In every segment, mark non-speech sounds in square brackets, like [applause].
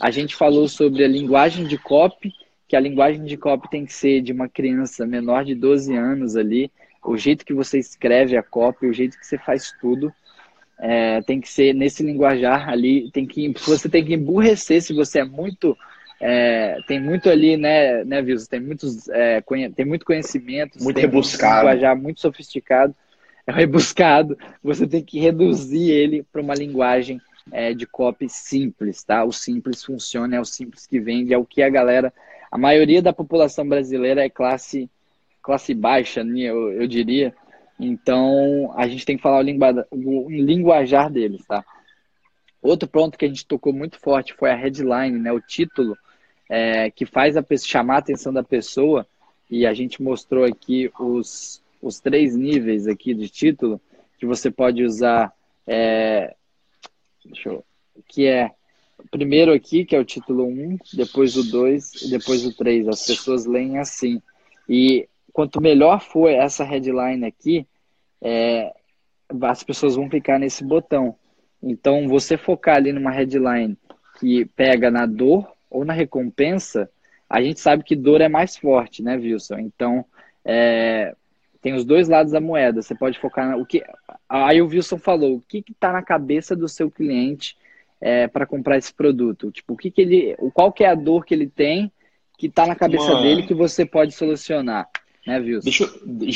A gente falou sobre a linguagem de copy, que a linguagem de copy tem que ser de uma criança menor de 12 anos ali, o jeito que você escreve a copy, o jeito que você faz tudo. É, tem que ser nesse linguajar ali, tem que você tem que emburrecer se você é muito é, tem muito ali, né, né, Vilso? Tem muitos, é, tem muito conhecimento, muito rebuscado, linguajar muito sofisticado, é rebuscado. Você tem que reduzir ele para uma linguagem é, de copy simples, tá? O simples funciona, é o simples que vende, é o que a galera, a maioria da população brasileira é classe classe baixa, né, eu, eu diria. Então a gente tem que falar o, lingua, o linguajar deles, tá? Outro ponto que a gente tocou muito forte foi a headline, né? O título é, que faz a chamar a atenção da pessoa, e a gente mostrou aqui os, os três níveis aqui de título, que você pode usar, é, deixa eu, que é primeiro aqui, que é o título 1, depois o 2 e depois o 3. As pessoas leem assim. E quanto melhor for essa headline aqui, é, as pessoas vão clicar nesse botão. Então, você focar ali numa headline que pega na dor ou na recompensa, a gente sabe que dor é mais forte, né, Wilson? Então, é, tem os dois lados da moeda. Você pode focar no que. Aí o Wilson falou: o que está na cabeça do seu cliente é, para comprar esse produto? Tipo, o que, que ele. Qual que é a dor que ele tem que está na cabeça Uma... dele que você pode solucionar? Né, Wilson? Deixa,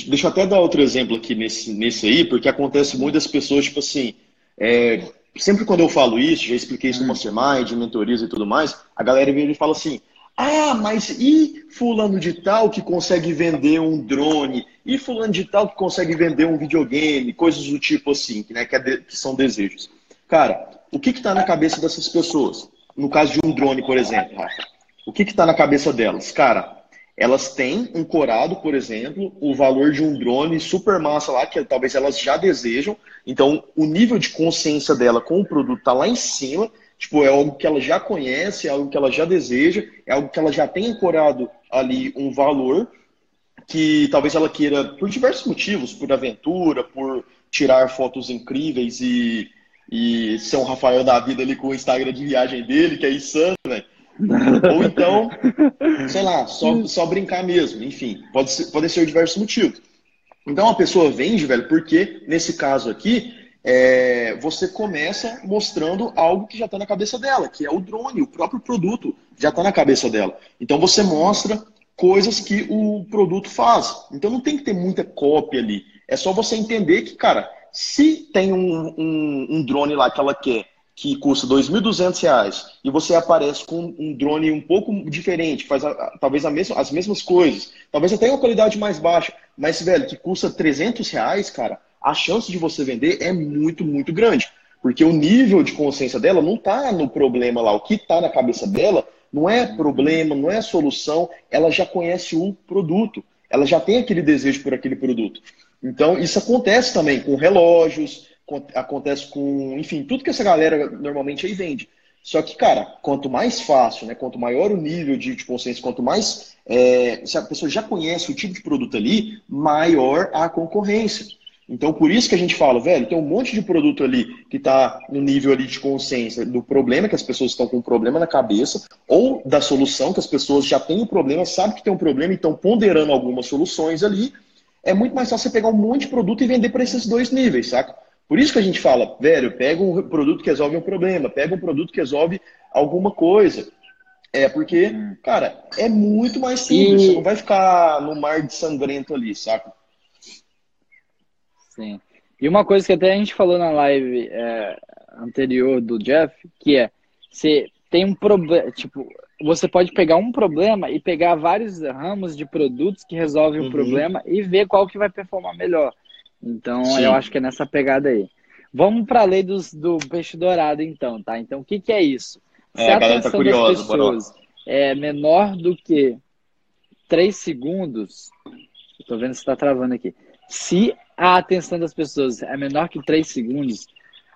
deixa eu até dar outro exemplo aqui nesse, nesse aí, porque acontece muitas pessoas, tipo assim, é, sempre quando eu falo isso, já expliquei isso no hum. Mastermind, mentorias e tudo mais, a galera vem e fala assim: ah, mas e fulano de tal que consegue vender um drone? E fulano de tal que consegue vender um videogame? Coisas do tipo assim, né, que, é de, que são desejos. Cara, o que está na cabeça dessas pessoas? No caso de um drone, por exemplo. O que está na cabeça delas? Cara, elas têm um corado, por exemplo, o valor de um drone super massa lá, que talvez elas já desejam. Então, o nível de consciência dela com o produto está lá em cima. Tipo, é algo que ela já conhece, é algo que ela já deseja, é algo que ela já tem ancorado ali um valor que talvez ela queira, por diversos motivos, por aventura, por tirar fotos incríveis e, e ser um Rafael da vida ali com o Instagram de viagem dele, que é insano, né? [laughs] Ou então, sei lá, só, só brincar mesmo. Enfim, pode ser, pode ser diversos motivos. Então a pessoa vende, velho, porque nesse caso aqui, é, você começa mostrando algo que já está na cabeça dela, que é o drone, o próprio produto já está na cabeça dela. Então você mostra coisas que o produto faz. Então não tem que ter muita cópia ali. É só você entender que, cara, se tem um, um, um drone lá que ela quer que custa R$ 2.200 e você aparece com um drone um pouco diferente, faz a, talvez a mesma, as mesmas coisas, talvez até uma qualidade mais baixa, mas, velho, que custa 300 reais, cara, a chance de você vender é muito, muito grande. Porque o nível de consciência dela não está no problema lá. O que está na cabeça dela não é problema, não é solução. Ela já conhece o produto. Ela já tem aquele desejo por aquele produto. Então, isso acontece também com relógios, acontece com, enfim, tudo que essa galera normalmente aí vende. Só que, cara, quanto mais fácil, né, quanto maior o nível de, de consciência, quanto mais é, se a pessoa já conhece o tipo de produto ali, maior a concorrência. Então, por isso que a gente fala, velho, tem um monte de produto ali que está no nível ali de consciência do problema que as pessoas estão com um problema na cabeça, ou da solução que as pessoas já têm um problema, sabem que tem um problema e estão ponderando algumas soluções ali. É muito mais fácil você pegar um monte de produto e vender para esses dois níveis, saca? Por isso que a gente fala, velho, pega um produto que resolve um problema, pega um produto que resolve alguma coisa. É porque, hum. cara, é muito mais simples. E... Você não vai ficar no mar de sangrento ali, saca? Sim. E uma coisa que até a gente falou na live é, anterior do Jeff, que é, você tem um problema, tipo, você pode pegar um problema e pegar vários ramos de produtos que resolvem o uhum. problema e ver qual que vai performar melhor. Então, Sim. eu acho que é nessa pegada aí. Vamos para a lei dos, do peixe dourado, então, tá? Então, o que, que é isso? Se é, a, tá atenção tá curiosa, das pessoas é menor do que 3 segundos, estou vendo se está travando aqui. Se a atenção das pessoas é menor que 3 segundos,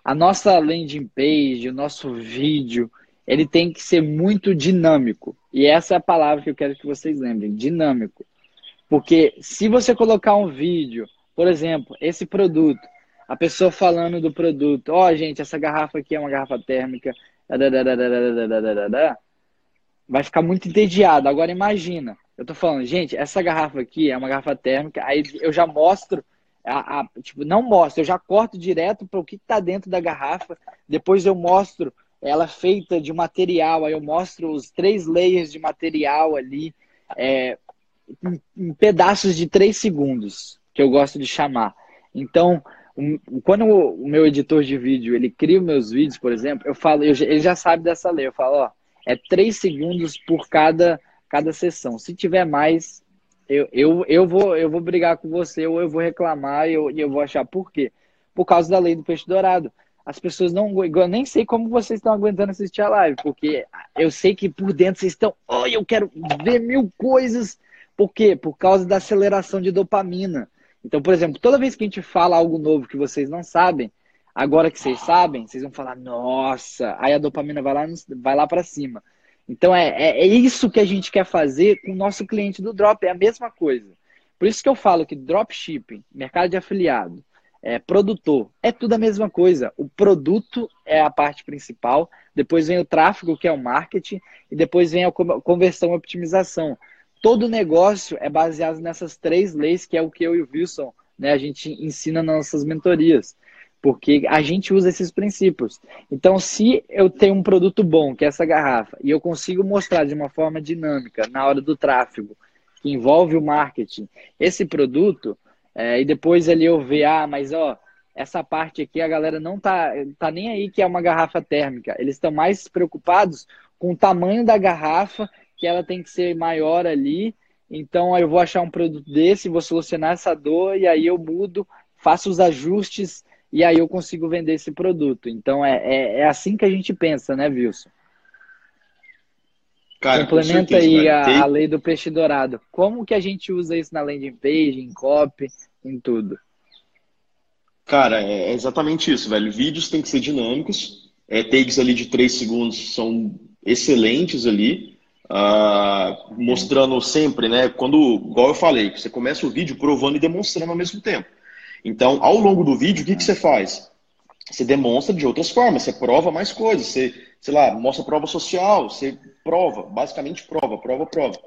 a nossa landing page, o nosso vídeo, ele tem que ser muito dinâmico. E essa é a palavra que eu quero que vocês lembrem, dinâmico. Porque se você colocar um vídeo por exemplo, esse produto, a pessoa falando do produto, ó, oh, gente, essa garrafa aqui é uma garrafa térmica, vai ficar muito entediado. Agora imagina, eu tô falando, gente, essa garrafa aqui é uma garrafa térmica, aí eu já mostro, a, a tipo, não mostro, eu já corto direto para o que está dentro da garrafa, depois eu mostro ela feita de material, aí eu mostro os três layers de material ali, é, em, em pedaços de três segundos, que eu gosto de chamar. Então, quando o meu editor de vídeo ele cria os meus vídeos, por exemplo, eu falo, eu, ele já sabe dessa lei, eu falo, ó, é três segundos por cada, cada sessão. Se tiver mais, eu, eu, eu, vou, eu vou brigar com você ou eu vou reclamar e eu, eu vou achar por quê. Por causa da lei do peixe dourado. As pessoas não. Eu nem sei como vocês estão aguentando assistir a live, porque eu sei que por dentro vocês estão. Oh, eu quero ver mil coisas. Por quê? Por causa da aceleração de dopamina. Então, por exemplo, toda vez que a gente fala algo novo que vocês não sabem, agora que vocês sabem, vocês vão falar, nossa, aí a dopamina vai lá, vai lá para cima. Então, é, é, é, isso que a gente quer fazer com o nosso cliente do Drop, é a mesma coisa. Por isso que eu falo que dropshipping, mercado de afiliado, é, produtor, é tudo a mesma coisa. O produto é a parte principal, depois vem o tráfego, que é o marketing, e depois vem a conversão e optimização todo negócio é baseado nessas três leis, que é o que eu e o Wilson, né, a gente ensina nas nossas mentorias. Porque a gente usa esses princípios. Então, se eu tenho um produto bom, que é essa garrafa, e eu consigo mostrar de uma forma dinâmica, na hora do tráfego, que envolve o marketing, esse produto, é, e depois ali eu ver, ah, mas ó, essa parte aqui a galera não tá, tá nem aí que é uma garrafa térmica. Eles estão mais preocupados com o tamanho da garrafa que ela tem que ser maior ali. Então eu vou achar um produto desse, vou solucionar essa dor e aí eu mudo, faço os ajustes e aí eu consigo vender esse produto. Então é, é, é assim que a gente pensa, né, Wilson? Cara, Complementa aí a, a, lei do peixe dourado. Como que a gente usa isso na landing page, em copy, em tudo? Cara, é exatamente isso, velho. Vídeos têm que ser dinâmicos. É, takes ali de 3 segundos são excelentes ali. Uh, mostrando sempre, né? Quando, igual eu falei, você começa o vídeo provando e demonstrando ao mesmo tempo. Então, ao longo do vídeo, o que, que você faz? Você demonstra de outras formas, você prova mais coisas, você, sei lá, mostra prova social, você prova, basicamente prova, prova, prova.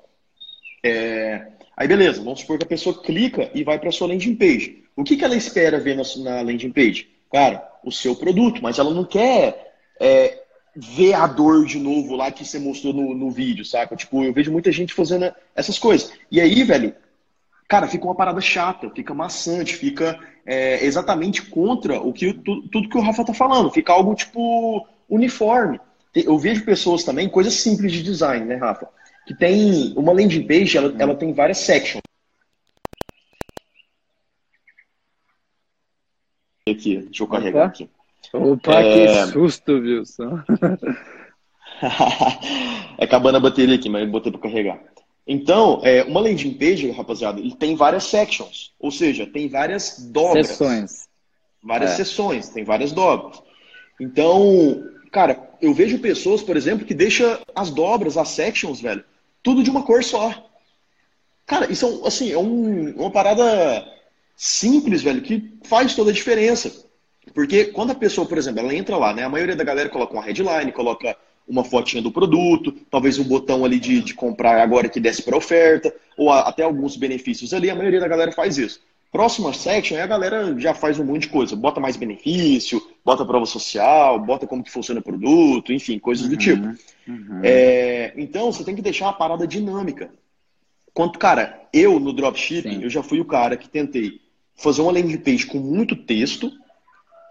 É... Aí beleza, vamos supor que a pessoa clica e vai para a sua landing page. O que, que ela espera ver na, na landing page? Cara, o seu produto, mas ela não quer é, ver a dor de novo lá que você mostrou no, no vídeo, saca? Tipo, eu vejo muita gente fazendo essas coisas. E aí, velho, cara, fica uma parada chata, fica maçante, fica é, exatamente contra o que tudo, tudo que o Rafa tá falando. Fica algo, tipo, uniforme. Eu vejo pessoas também, coisas simples de design, né, Rafa? Que tem uma landing page, ela, ela tem várias sections. Aqui, deixa eu carregar Opa. aqui. Opa, é... que susto, Wilson. [laughs] é acabando a bateria aqui, mas botei para carregar. Então, é, uma landing page, rapaziada, ele tem várias sections, ou seja, tem várias dobras. Sessões. Várias é. sessões, tem várias dobras. Então, cara, eu vejo pessoas, por exemplo, que deixam as dobras, as sections, velho, tudo de uma cor só. Cara, isso é, assim, é um, uma parada simples, velho, que faz toda a diferença. Porque quando a pessoa, por exemplo, ela entra lá, né? A maioria da galera coloca uma headline, coloca uma fotinha do produto, talvez um botão ali de, de comprar agora que desce para oferta, ou a, até alguns benefícios ali, a maioria da galera faz isso. Próxima section, aí a galera já faz um monte de coisa, bota mais benefício, bota prova social, bota como que funciona o produto, enfim, coisas uhum, do tipo. Uhum. É, então, você tem que deixar a parada dinâmica. Quanto, cara, eu no dropshipping, Sim. eu já fui o cara que tentei fazer uma landing page com muito texto,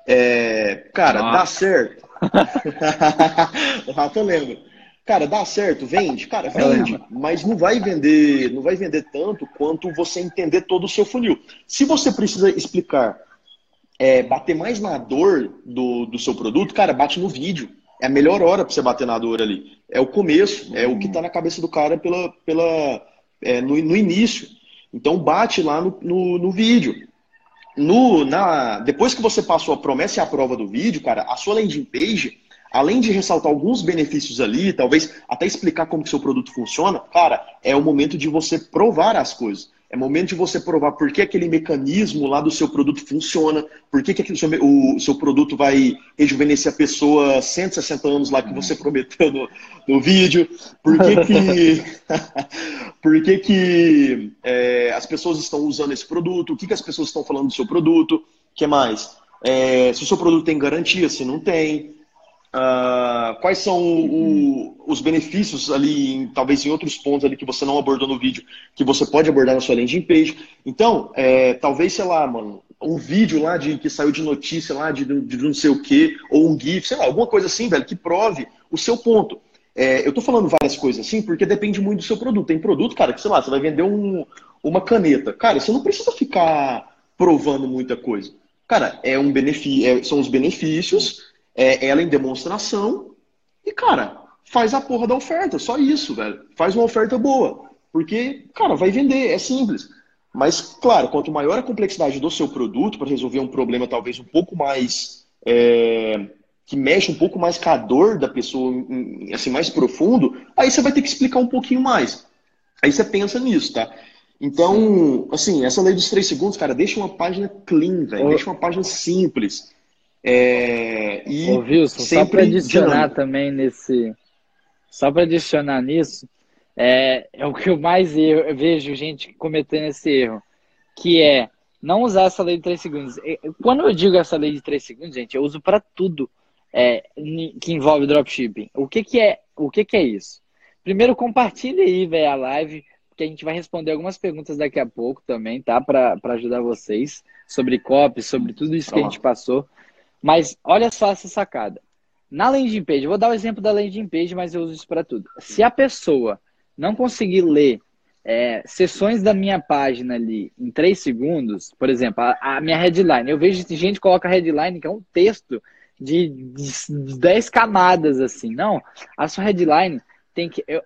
é, cara, Nossa. dá certo. [laughs] o Rafa lembra. Cara, dá certo, vende? Cara, vende, mas não vai vender, não vai vender tanto quanto você entender todo o seu funil. Se você precisa explicar, é, bater mais na dor do, do seu produto, cara, bate no vídeo. É a melhor hora para você bater na dor ali. É o começo, é o que está na cabeça do cara pela, pela, é, no, no início. Então bate lá no, no, no vídeo no, na, depois que você passou a promessa e a prova do vídeo, cara, a sua landing page, além de ressaltar alguns benefícios ali, talvez até explicar como que seu produto funciona, cara, é o momento de você provar as coisas. É momento de você provar por que aquele mecanismo lá do seu produto funciona, por que, que seu, o seu produto vai rejuvenescer a pessoa 160 anos lá que você prometeu no, no vídeo, por que que, [laughs] por que, que é, as pessoas estão usando esse produto, o que, que as pessoas estão falando do seu produto, o que mais? É, se o seu produto tem garantia, se não tem, Uh, quais são o, os benefícios ali, em, talvez em outros pontos ali que você não abordou no vídeo, que você pode abordar na sua landing page. Então, é, talvez, sei lá, mano, um vídeo lá de que saiu de notícia lá de, de, de não sei o quê, ou um GIF, sei lá, alguma coisa assim, velho, que prove o seu ponto. É, eu tô falando várias coisas assim, porque depende muito do seu produto. Tem produto, cara, que, sei lá, você vai vender um, uma caneta. Cara, você não precisa ficar provando muita coisa. Cara, é um benefício, é, são os benefícios é ela em demonstração e, cara, faz a porra da oferta, só isso, velho. Faz uma oferta boa. Porque, cara, vai vender, é simples. Mas, claro, quanto maior a complexidade do seu produto para resolver um problema talvez um pouco mais. É, que mexe um pouco mais com a dor da pessoa, assim, mais profundo, aí você vai ter que explicar um pouquinho mais. Aí você pensa nisso, tá? Então, assim, essa lei dos três segundos, cara, deixa uma página clean, velho. Deixa uma página simples. É, e Ô, Wilson, só para adicionar dinâmico. também nesse. Só para adicionar nisso, é, é o que eu mais erro, eu vejo gente cometendo esse erro, que é não usar essa lei de 3 segundos. Quando eu digo essa lei de 3 segundos, gente, eu uso para tudo é, que envolve dropshipping. O que, que é o que, que é isso? Primeiro, compartilhe aí, velho, a live, porque a gente vai responder algumas perguntas daqui a pouco também, tá? Para ajudar vocês sobre copy, sobre tudo isso que a gente passou. Mas olha só essa sacada. Na landing page, vou dar o exemplo da landing page, mas eu uso isso para tudo. Se a pessoa não conseguir ler é, sessões da minha página ali em três segundos, por exemplo, a, a, minha headline, eu vejo gente coloca headline que é um texto de, de 10 camadas assim. Não, a sua headline tem que. Eu,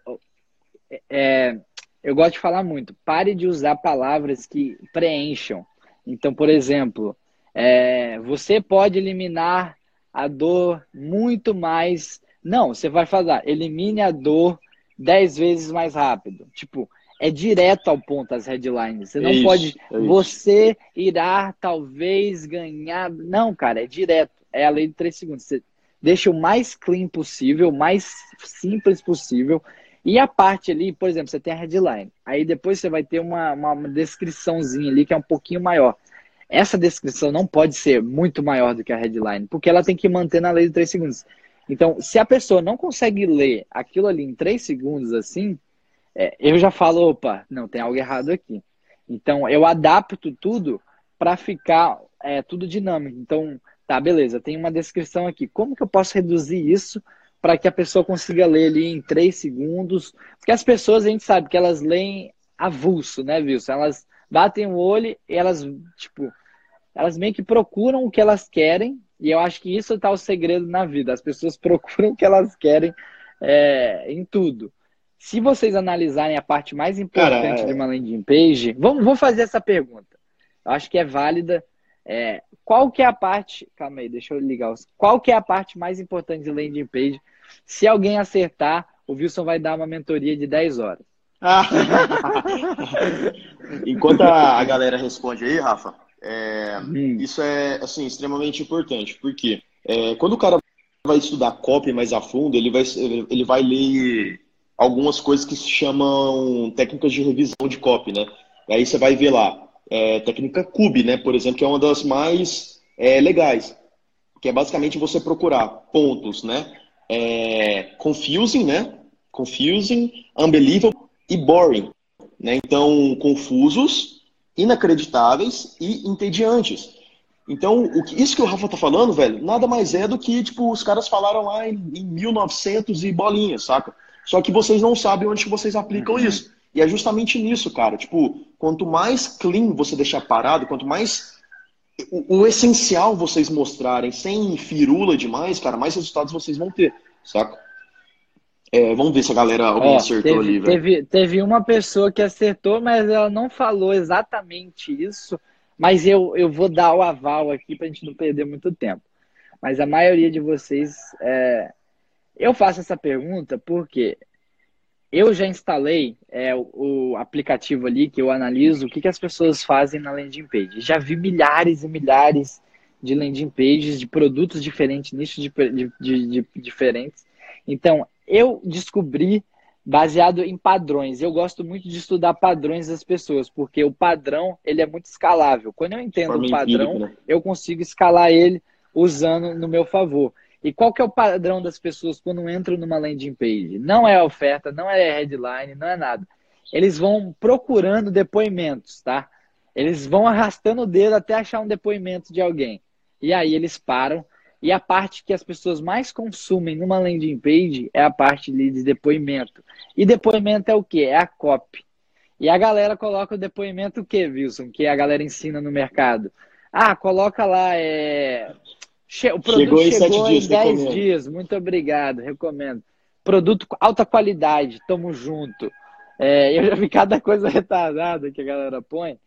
é, eu gosto de falar muito. Pare de usar palavras que preencham. Então, por exemplo, é, você pode eliminar a dor muito mais. Não, você vai falar, elimine a dor 10 vezes mais rápido. Tipo, é direto ao ponto as headlines. Você não isso, pode. É você irá talvez ganhar. Não, cara, é direto. É a lei de 3 segundos. Você deixa o mais clean possível, o mais simples possível. E a parte ali, por exemplo, você tem a headline. Aí depois você vai ter uma, uma descriçãozinha ali que é um pouquinho maior essa descrição não pode ser muito maior do que a headline, porque ela tem que manter na lei de 3 segundos. Então, se a pessoa não consegue ler aquilo ali em 3 segundos assim, é, eu já falo, opa, não, tem algo errado aqui. Então, eu adapto tudo para ficar é, tudo dinâmico. Então, tá, beleza, tem uma descrição aqui. Como que eu posso reduzir isso para que a pessoa consiga ler ali em 3 segundos? Porque as pessoas, a gente sabe que elas leem avulso, né, Wilson? Elas batem o olho e elas, tipo, elas meio que procuram o que elas querem, e eu acho que isso está o segredo na vida. As pessoas [laughs] procuram o que elas querem é, em tudo. Se vocês analisarem a parte mais importante Cara, é... de uma landing page, vamos, vou fazer essa pergunta. Eu acho que é válida. É, qual que é a parte. Calma aí, deixa eu ligar. Qual que é a parte mais importante de landing page? Se alguém acertar, o Wilson vai dar uma mentoria de 10 horas. [laughs] Enquanto a galera responde aí, Rafa, é, hum. Isso é assim extremamente importante, porque é, quando o cara vai estudar copy mais a fundo, ele vai, ele vai ler algumas coisas que se chamam técnicas de revisão de copy, né? Aí você vai ver lá, é, técnica CUB, né? Por exemplo, que é uma das mais é, legais, que é basicamente você procurar pontos, né? É, confusing, né? Confusing, unbelievable e boring, né? Então, confusos, inacreditáveis e entediantes. Então, o que, isso que o Rafa tá falando, velho, nada mais é do que, tipo, os caras falaram lá em, em 1900 e bolinhas, saca? Só que vocês não sabem onde que vocês aplicam uhum. isso. E é justamente nisso, cara. Tipo, quanto mais clean você deixar parado, quanto mais o, o essencial vocês mostrarem sem firula demais, cara, mais resultados vocês vão ter, saca? É, vamos ver se a galera alguém acertou teve, ali. Teve, teve uma pessoa que acertou, mas ela não falou exatamente isso. Mas eu, eu vou dar o aval aqui para a gente não perder muito tempo. Mas a maioria de vocês. É... Eu faço essa pergunta porque eu já instalei é, o, o, aplicativo ali que eu analiso o que, que as pessoas fazem na landing page. Já vi milhares e milhares de landing pages de produtos diferentes, nichos de, de, de diferentes. Então, eu descobri baseado em padrões. Eu gosto muito de estudar padrões das pessoas, porque o padrão ele é muito escalável. Quando eu entendo o padrão, empírico, né? eu consigo escalar ele usando no meu favor. E qual que é o padrão das pessoas quando entram numa landing page? Não é oferta, não é headline, não é nada. Eles vão procurando depoimentos, tá? Eles vão arrastando o dedo até achar um depoimento de alguém. E aí eles param. E a parte que as pessoas mais consumem numa landing page é a parte de depoimento. E depoimento é o quê? É a copy. E a galera coloca o depoimento o quê, Wilson? Que a galera ensina no mercado. Ah, coloca lá, é... O produto chegou, em, chegou em 10 dias. Muito obrigado, recomendo. Produto alta qualidade, tamo junto. É, eu já vi cada coisa retardada que a galera põe.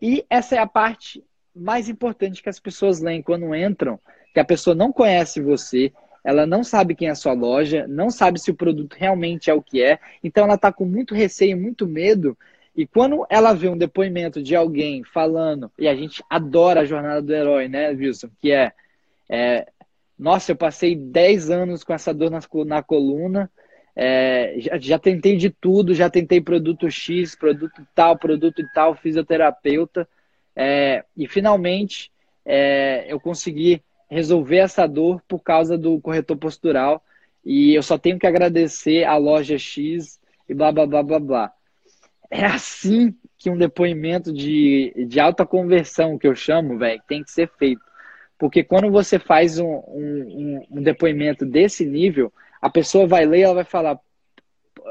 E essa é a parte mais importante que as pessoas leem quando entram, que a pessoa não conhece você, ela não sabe quem é a sua loja, não sabe se o produto realmente é o que é, então ela está com muito receio, muito medo. E quando ela vê um depoimento de alguém falando, e a gente adora a jornada do herói, né, Wilson? Que é é, nossa, eu passei 10 anos com essa dor na, na coluna. É, já, já, tentei de tudo, já tentei produto X, produto tal, produto tal, fisioterapeuta. É, e finalmente é, eu consegui resolver essa dor por causa do corretor postural. E eu só tenho que agradecer a loja X e blá blá blá blá blá. É assim que um depoimento de, de alta conversão, que eu chamo, velho, tem que ser feito. Porque quando você faz um, um, um, depoimento desse nível, a pessoa vai ler e ela vai falar: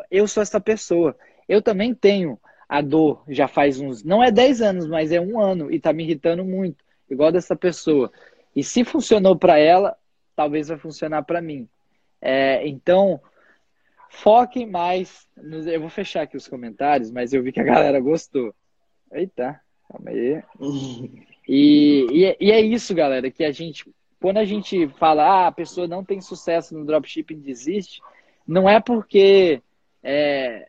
Eu sou essa pessoa. Eu também tenho a dor já faz uns. Não é 10 anos, mas é um ano e tá me irritando muito, igual dessa pessoa. E se funcionou para ela, talvez vai funcionar para mim. É, então, foquem mais. Nos... Eu vou fechar aqui os comentários, mas eu vi que a galera gostou. Eita, calma aí. [laughs] E, e, e, é isso, galera, que a gente, quando a gente fala, ah, a pessoa não tem sucesso no dropshipping, desiste, não é porque é,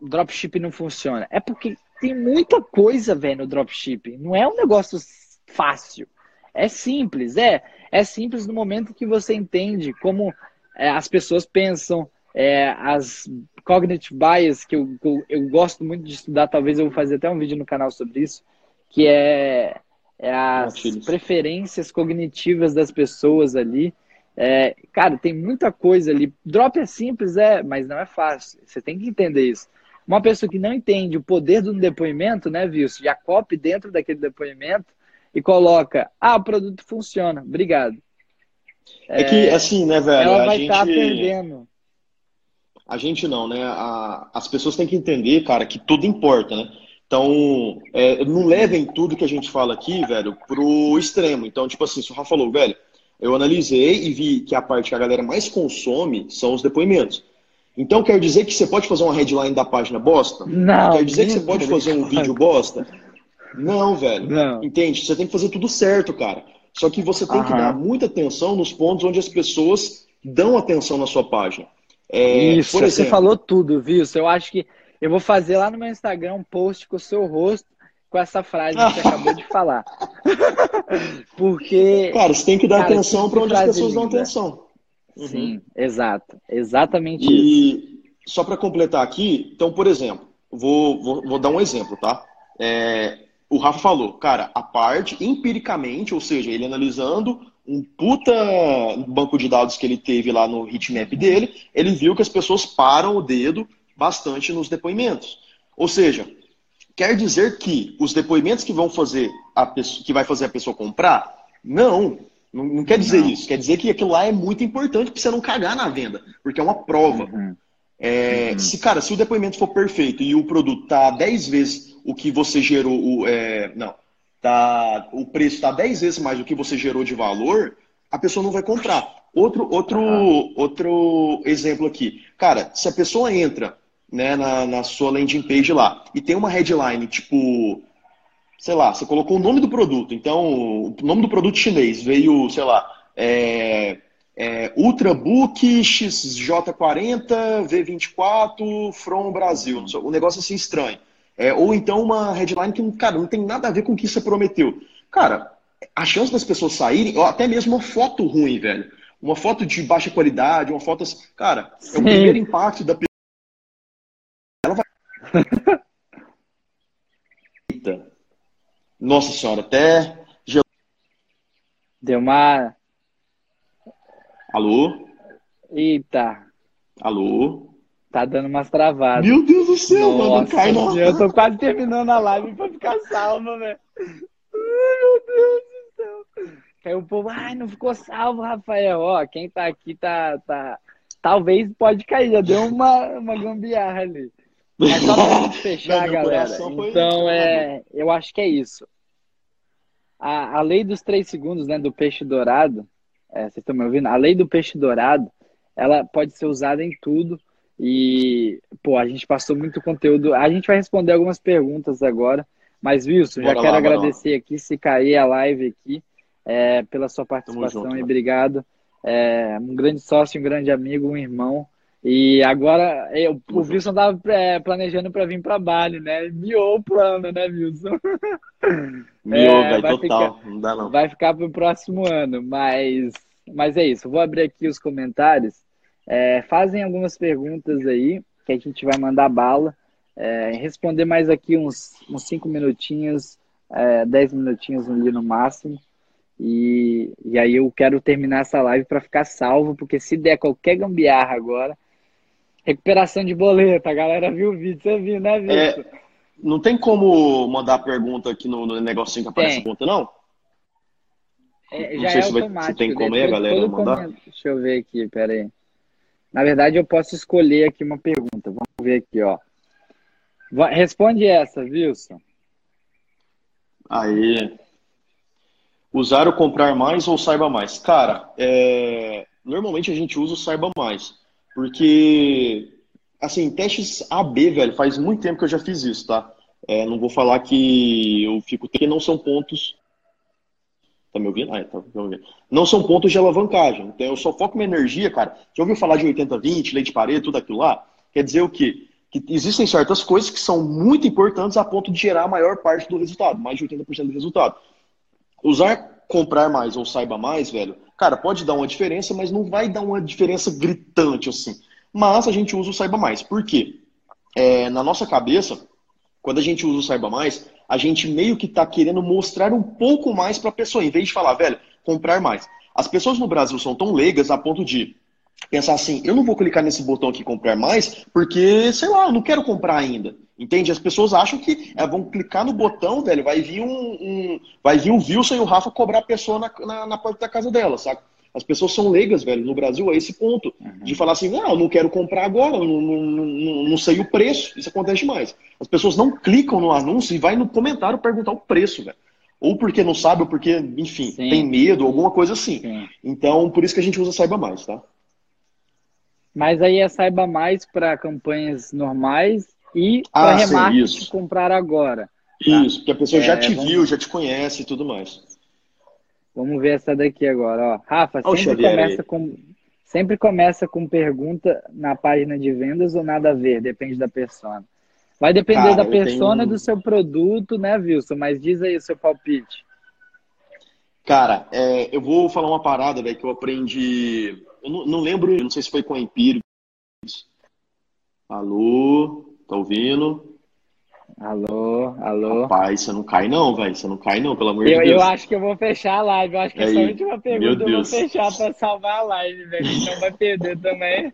o dropshipping não funciona, é porque tem muita coisa, velho, no dropshipping. Não é um negócio fácil. É simples, é. É simples no momento que você entende como é, as pessoas pensam, é, as cognitive bias, que eu, eu, eu gosto muito de estudar, talvez eu vou fazer até um vídeo no canal sobre isso que é, é as preferências cognitivas das pessoas ali. É, cara, tem muita coisa ali. Drop é simples, é, mas não é fácil. Você tem que entender isso. Uma pessoa que não entende o poder do depoimento, né, Vilso? Já copy dentro daquele depoimento e coloca, ah, o produto funciona, obrigado. É, é que, assim, né, velho? Ela vai estar gente... tá perdendo. A gente não, né? A... As pessoas têm que entender, cara, que tudo importa, né? Então, é, não levem tudo que a gente fala aqui, velho, pro extremo. Então, tipo assim, se o Rafa falou, velho, eu analisei e vi que a parte que a galera mais consome são os depoimentos. Então, quer dizer que você pode fazer uma headline da página bosta? Não. Quer dizer que você pode fazer um vídeo bosta? Não, velho. Não. Entende? Você tem que fazer tudo certo, cara. Só que você tem Aham. que dar muita atenção nos pontos onde as pessoas dão atenção na sua página. É, Isso, exemplo, você falou tudo, viu? Eu acho que eu vou fazer lá no meu Instagram um post com o seu rosto com essa frase que você [laughs] acabou de falar. [laughs] Porque. Cara, você tem que dar cara, atenção para onde as pessoas linda. dão atenção. Uhum. Sim, exato. Exatamente e, isso. E só para completar aqui, então, por exemplo, vou, vou, vou dar um exemplo, tá? É, o Rafa falou, cara, a parte empiricamente, ou seja, ele analisando um puta banco de dados que ele teve lá no heatmap dele, ele viu que as pessoas param o dedo bastante nos depoimentos. Ou seja, quer dizer que os depoimentos que vão fazer a pessoa, que vai fazer a pessoa comprar, não, não, não quer dizer não. isso. Quer dizer que aquilo lá é muito importante para você não cagar na venda, porque é uma prova. Uhum. É, uhum. Se, cara, se o depoimento for perfeito e o produto tá 10 vezes o que você gerou, o, é, não, tá, o preço está 10 vezes mais do que você gerou de valor, a pessoa não vai comprar. Outro, outro, uhum. outro exemplo aqui. Cara, se a pessoa entra né, na, na sua landing page lá e tem uma headline tipo, sei lá, você colocou o nome do produto, então o nome do produto chinês veio, sei lá, é, é, Ultrabook XJ40 V24 From Brasil. Um negócio assim estranho. É, ou então uma headline que, cara, não tem nada a ver com o que você prometeu. Cara, a chance das pessoas saírem, ou até mesmo uma foto ruim, velho. Uma foto de baixa qualidade, uma foto assim. Cara, é o primeiro impacto da pessoa. Ela vai. Nossa senhora, até. Deu uma. Alô? Eita. Alô? Tá dando umas travadas. Meu Deus do céu, Nossa, mano, cai não. Eu tô quase terminando a live pra ficar salvo, velho. Ai, meu Deus do céu. Aí o povo, ai, não ficou salvo, Rafael. Ó, quem tá aqui tá. tá... Talvez pode cair, já deu uma, uma gambiarra ali. Mas só pra gente fechar, galera. Então, é, eu acho que é isso. A, a lei dos três segundos, né, do peixe dourado, é, vocês estão me ouvindo? A lei do peixe dourado, ela pode ser usada em tudo. E, pô, a gente passou muito conteúdo. A gente vai responder algumas perguntas agora. Mas, Wilson, já quero lá, agradecer aqui, se cair a live aqui, é, pela sua participação junto, e obrigado. É, um grande sócio, um grande amigo, um irmão. E agora eu, o Wilson estava é, planejando para vir para Bali, né? Miou o plano, né, Wilson? [laughs] Miou, é, vai total. Ficar, não dá não. Vai ficar para o próximo ano, mas, mas é isso. Vou abrir aqui os comentários. É, fazem algumas perguntas aí que a gente vai mandar bala. É, responder mais aqui uns, uns cinco minutinhos, é, dez minutinhos ali no máximo. E, e aí eu quero terminar essa live para ficar salvo, porque se der qualquer gambiarra agora, recuperação de boleto, a galera viu o vídeo, você viu, né, Vitor? É, não tem como mandar pergunta aqui no, no negocinho que aparece tem. a conta, não? É, não sei é se, vai, se, tem como aí, galera, mandar. Deixa eu ver aqui, peraí. Na verdade, eu posso escolher aqui uma pergunta. Vamos ver aqui, ó. Responde essa, Wilson. Aí. Usar ou comprar mais ou saiba mais? Cara, é... normalmente a gente usa o saiba mais. Porque, assim, testes AB, velho, faz muito tempo que eu já fiz isso, tá? É, não vou falar que eu fico. Porque não são pontos Tá me ouvindo? Ah, tá me ouvindo. Não são pontos de alavancagem. Então eu só foco minha energia, cara. Já ouviu falar de 80-20, lei de parede, tudo aquilo lá? Quer dizer o quê? Que existem certas coisas que são muito importantes a ponto de gerar a maior parte do resultado, mais de 80% do resultado. Usar comprar mais ou saiba mais, velho, cara, pode dar uma diferença, mas não vai dar uma diferença gritante assim. Mas a gente usa o saiba mais. Por quê? É, na nossa cabeça, quando a gente usa o saiba mais, a gente meio que está querendo mostrar um pouco mais para a pessoa, em vez de falar, velho, comprar mais. As pessoas no Brasil são tão leigas a ponto de pensar assim, eu não vou clicar nesse botão aqui comprar mais, porque, sei lá, eu não quero comprar ainda. Entende? As pessoas acham que é, vão clicar no botão, velho, vai vir um, um, vai vir o Wilson e o Rafa cobrar a pessoa na, na, na porta da casa dela, saca? As pessoas são leigas, velho, no Brasil a esse ponto. Uhum. De falar assim, não, eu não quero comprar agora, não, não, não, não, sei o preço. Isso acontece demais. As pessoas não clicam no anúncio e vai no comentário perguntar o preço, velho. Ou porque não sabe, ou porque, enfim, Sim. tem medo, alguma coisa assim. Sim. Então, por isso que a gente usa Saiba Mais, tá? Mas aí é Saiba Mais para campanhas normais e para ah, remarketing comprar agora. Tá? Isso, porque a pessoa é, já te vamos... viu, já te conhece e tudo mais. Vamos ver essa daqui agora, ó. Rafa, sempre começa com sempre começa com pergunta na página de vendas ou nada a ver, depende da persona. Vai depender Cara, da persona tenho... do seu produto, né, Wilson? Mas diz aí o seu palpite. Cara, é, eu vou falar uma parada, velho, que eu aprendi. Eu não, não lembro, não sei se foi com a Empíricos. Alô, tá ouvindo? Alô, alô. Rapaz, você não cai não, velho. Você não cai não, pelo amor eu, de Deus. Eu acho que eu vou fechar a live. Eu acho que é essa última pergunta eu vou fechar pra salvar a live, velho. Então vai perder também.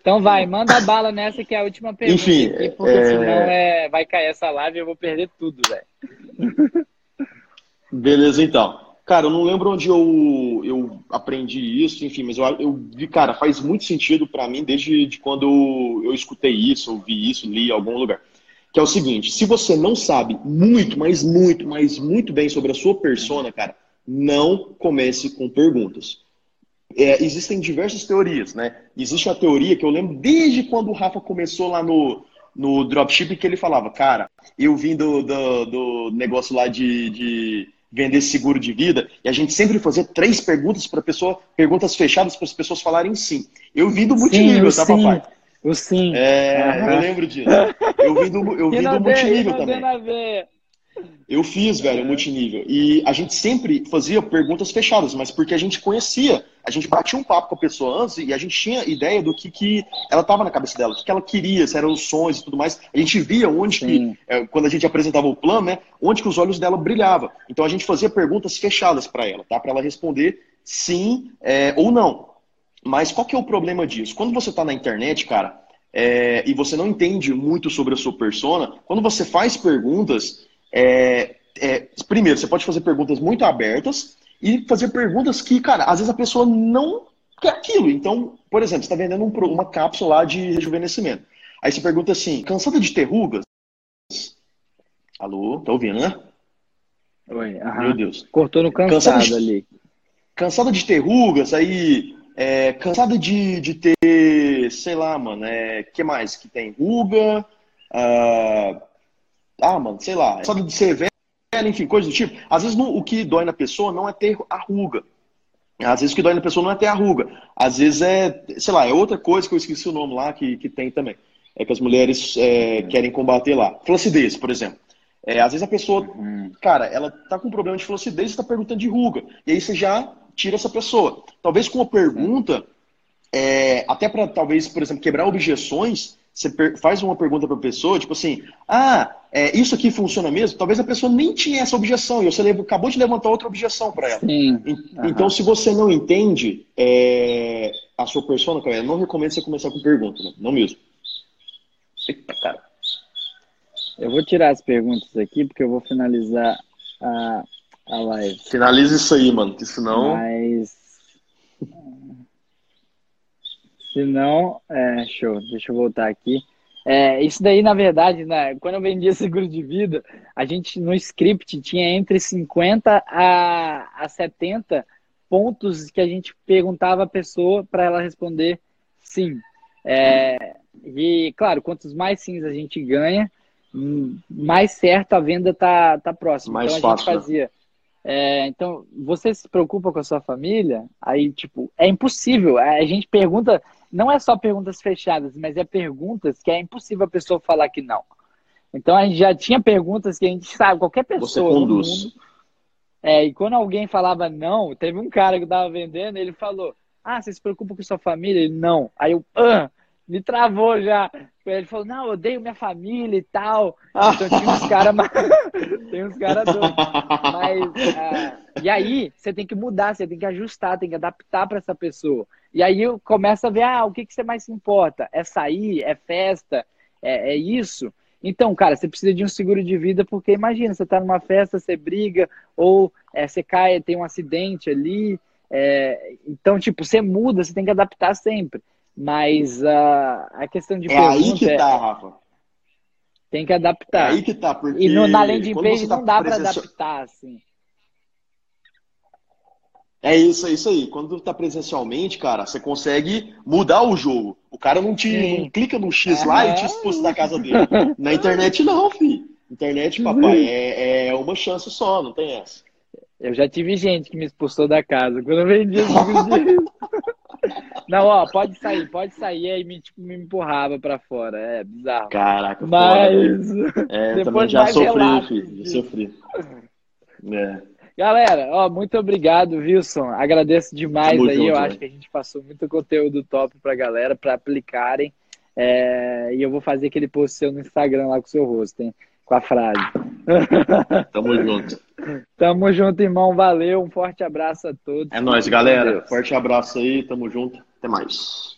então vai, manda bala nessa que é a última pergunta. Enfim, aqui, porque é... senão é... vai cair essa live e eu vou perder tudo, velho. Beleza, então. Cara, eu não lembro onde eu, eu aprendi isso, enfim, mas eu, eu vi, cara, faz muito sentido para mim desde de quando eu escutei isso, ouvi isso, li em algum lugar que é o seguinte: se você não sabe muito, mas muito, mas muito bem sobre a sua persona, cara, não comece com perguntas. É, existem diversas teorias, né? Existe a teoria que eu lembro desde quando o Rafa começou lá no, no dropship que ele falava, cara, eu vim do, do, do negócio lá de, de vender seguro de vida, e a gente sempre fazia três perguntas para a pessoa, perguntas fechadas para as pessoas falarem sim. Eu vim do multinível, tá, papai? O sim. É, uhum. eu lembro disso. Eu vim do, eu [laughs] vim do multinível também. Eu fiz, velho, multinível. E a gente sempre fazia perguntas fechadas, mas porque a gente conhecia, a gente batia um papo com a pessoa antes e a gente tinha ideia do que, que ela estava na cabeça dela, o que, que ela queria, se eram os sonhos e tudo mais. A gente via onde que, é, quando a gente apresentava o plano, né, onde que os olhos dela brilhavam. Então a gente fazia perguntas fechadas para ela, tá? Para ela responder sim é, ou não. Mas qual que é o problema disso? Quando você está na internet, cara, é, e você não entende muito sobre a sua persona, quando você faz perguntas, é, é, primeiro, você pode fazer perguntas muito abertas e fazer perguntas que, cara, às vezes a pessoa não quer aquilo. Então, por exemplo, você está vendendo um, uma cápsula lá de rejuvenescimento. Aí você pergunta assim, cansada de ter rugas? Alô, tá ouvindo, né? Oi, aham. Meu Deus. Cortou no cansado cansada de, ali. Cansada de ter rugas, aí é, cansada de, de ter, sei lá, mano, é, que mais que tem? Ruga, uh, ah, mano, sei lá, cansada de ser velha, enfim, coisa do tipo. Às vezes o que dói na pessoa não é ter a ruga. Às vezes o que dói na pessoa não é ter a ruga. Às vezes é, sei lá, é outra coisa que eu esqueci o nome lá que, que tem também. É que as mulheres é, querem combater lá. Flacidez, por exemplo. É, às vezes a pessoa, uhum. cara, ela tá com problema de flacidez e está perguntando de ruga. E aí você já tira essa pessoa. Talvez com uma pergunta, é, até para talvez, por exemplo, quebrar objeções, você faz uma pergunta para a pessoa, tipo assim, ah, é, isso aqui funciona mesmo? Talvez a pessoa nem tinha essa objeção e você acabou de levantar outra objeção para ela. Sim. Então, uhum. se você não entende é, a sua persona, eu não recomendo você começar com pergunta, né? não mesmo. Eita, cara. Eu vou tirar as perguntas aqui porque eu vou finalizar a, a live. Finaliza isso aí, mano, que senão. Mas. Senão. É, show, deixa eu voltar aqui. É, isso daí, na verdade, né, quando eu vendia [laughs] seguro de vida, a gente no script tinha entre 50 a, a 70 pontos que a gente perguntava a pessoa para ela responder sim. É, e, claro, quantos mais sims a gente ganha, mais certo a venda tá, tá próxima. Mais então a fácil, gente né? É, então, você se preocupa com a sua família? Aí, tipo, é impossível. A gente pergunta, não é só perguntas fechadas, mas é perguntas que é impossível a pessoa falar que não. Então, a gente já tinha perguntas que a gente sabe, qualquer pessoa você conduz. mundo. É, e quando alguém falava não, teve um cara que estava vendendo, ele falou: Ah, você se preocupa com sua família? Ele, não. Aí eu, ah, me travou já. Ele falou, não, eu odeio minha família e tal. Então tinha uns caras [laughs] tem uns caras doidos. Mas, uh, e aí, você tem que mudar, você tem que ajustar, tem que adaptar para essa pessoa. E aí eu começo a ver, ah, o que, que você mais se importa? É sair? É festa? É, é isso? Então, cara, você precisa de um seguro de vida, porque imagina, você tá numa festa, você briga, ou é, você cai, tem um acidente ali. É, então, tipo, você muda, você tem que adaptar sempre. Mas uh, a questão de é aí que tá, é, Rafa. Tem que adaptar. É aí que tá, porque e no, na landing page tá não dá para adaptar assim. É isso, é isso aí. Quando tá presencialmente, cara, você consegue mudar o jogo. O cara não te não clica no X lá e te expulsa da casa dele. Na internet não, filho. Internet, papai, é, é uma chance só, não tem essa. Eu já tive gente que me expulsou da casa quando eu vendia os [laughs] Não, ó, pode sair, pode sair. Aí me, tipo, me empurrava pra fora. É bizarro. Caraca, Mas. Fora, é, também já sofri, filho. Já sofri. É. Galera, ó, muito obrigado, Wilson. Agradeço demais Tamo aí. Junto, eu acho que a gente passou muito conteúdo top pra galera, pra aplicarem. É... E eu vou fazer aquele post seu no Instagram lá com o seu rosto, hein? Com a frase. [laughs] Tamo junto. Tamo junto, irmão. Valeu. Um forte abraço a todos. É nóis, galera. Forte abraço aí. Tamo junto. Até mais.